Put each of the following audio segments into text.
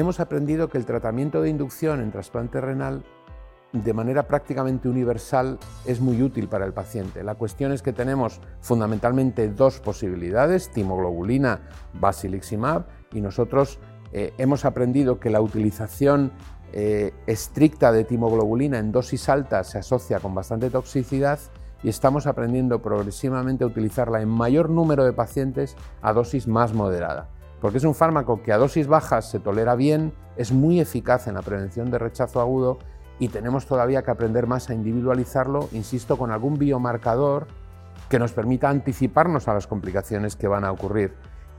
hemos aprendido que el tratamiento de inducción en trasplante renal de manera prácticamente universal es muy útil para el paciente. La cuestión es que tenemos fundamentalmente dos posibilidades, timoglobulina, basiliximab, y nosotros eh, hemos aprendido que la utilización eh, estricta de timoglobulina en dosis altas se asocia con bastante toxicidad y estamos aprendiendo progresivamente a utilizarla en mayor número de pacientes a dosis más moderada, porque es un fármaco que a dosis bajas se tolera bien, es muy eficaz en la prevención de rechazo agudo y tenemos todavía que aprender más a individualizarlo, insisto, con algún biomarcador que nos permita anticiparnos a las complicaciones que van a ocurrir.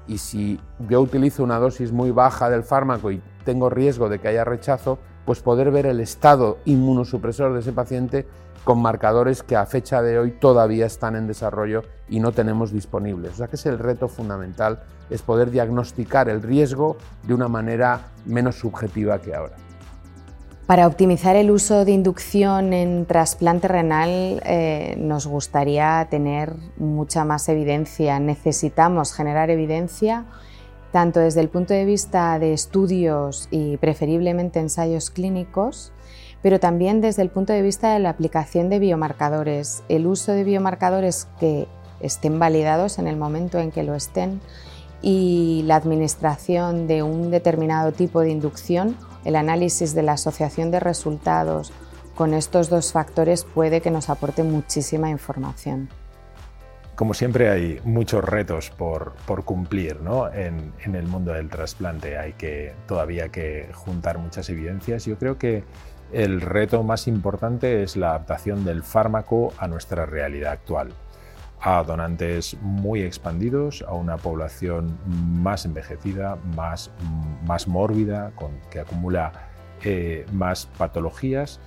Y si yo utilizo una dosis muy baja del fármaco y tengo riesgo de que haya rechazo, pues poder ver el estado inmunosupresor de ese paciente con marcadores que a fecha de hoy todavía están en desarrollo y no tenemos disponibles. O sea que es el reto fundamental, es poder diagnosticar el riesgo de una manera menos subjetiva que ahora. Para optimizar el uso de inducción en trasplante renal eh, nos gustaría tener mucha más evidencia. Necesitamos generar evidencia tanto desde el punto de vista de estudios y preferiblemente ensayos clínicos, pero también desde el punto de vista de la aplicación de biomarcadores. El uso de biomarcadores que estén validados en el momento en que lo estén y la administración de un determinado tipo de inducción el análisis de la asociación de resultados con estos dos factores puede que nos aporte muchísima información. Como siempre hay muchos retos por, cumplir ¿no? en, el mundo del trasplante. Hay que todavía que juntar muchas evidencias. Yo creo que el reto más importante es la adaptación del fármaco a nuestra realidad actual a donantes muy expandidos, a una población más envejecida, más, más mórbida, que acumula eh, más patologías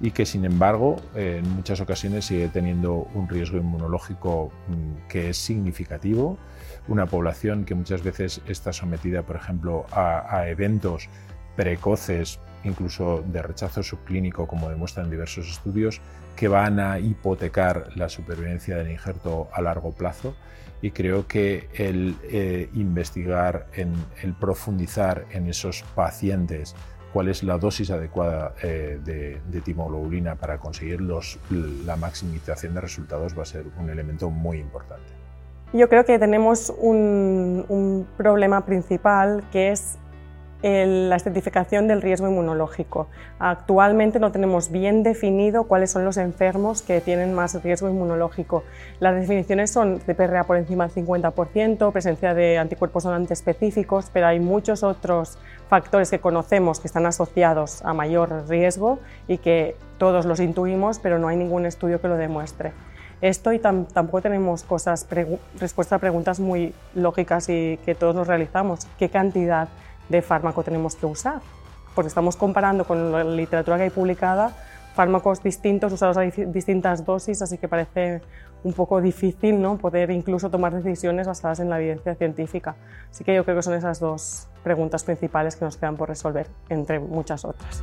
y que sin embargo en muchas ocasiones sigue teniendo un riesgo inmunológico mm, que es significativo, una población que muchas veces está sometida, por ejemplo, a, a eventos precoces, incluso de rechazo subclínico, como demuestran diversos estudios, que van a hipotecar la supervivencia del injerto a largo plazo. Y creo que el eh, investigar, en, el profundizar en esos pacientes cuál es la dosis adecuada eh, de, de, timoglobulina para conseguir la maximización de resultados va a ser un elemento muy importante. Yo creo que tenemos un problema principal que es la estratificación del riesgo inmunológico. Actualmente no tenemos bien definido cuáles son los enfermos que tienen más riesgo inmunológico. Las definiciones son CPRA por encima del 50%, presencia de anticuerpos donantes específicos, pero hay muchos otros factores que conocemos que están asociados a mayor riesgo y que todos los intuimos, pero no hay ningún estudio que lo demuestre. Esto y tampoco tenemos cosas, respuestas a preguntas muy lógicas y que todos nos realizamos. ¿Qué cantidad de fármaco tenemos que usar, porque estamos comparando con la literatura que hay publicada fármacos distintos usados a distintas dosis, así que parece un poco difícil ¿no? poder incluso tomar decisiones basadas en la evidencia científica. Así que yo creo que son esas dos preguntas principales que nos quedan por resolver, entre muchas otras.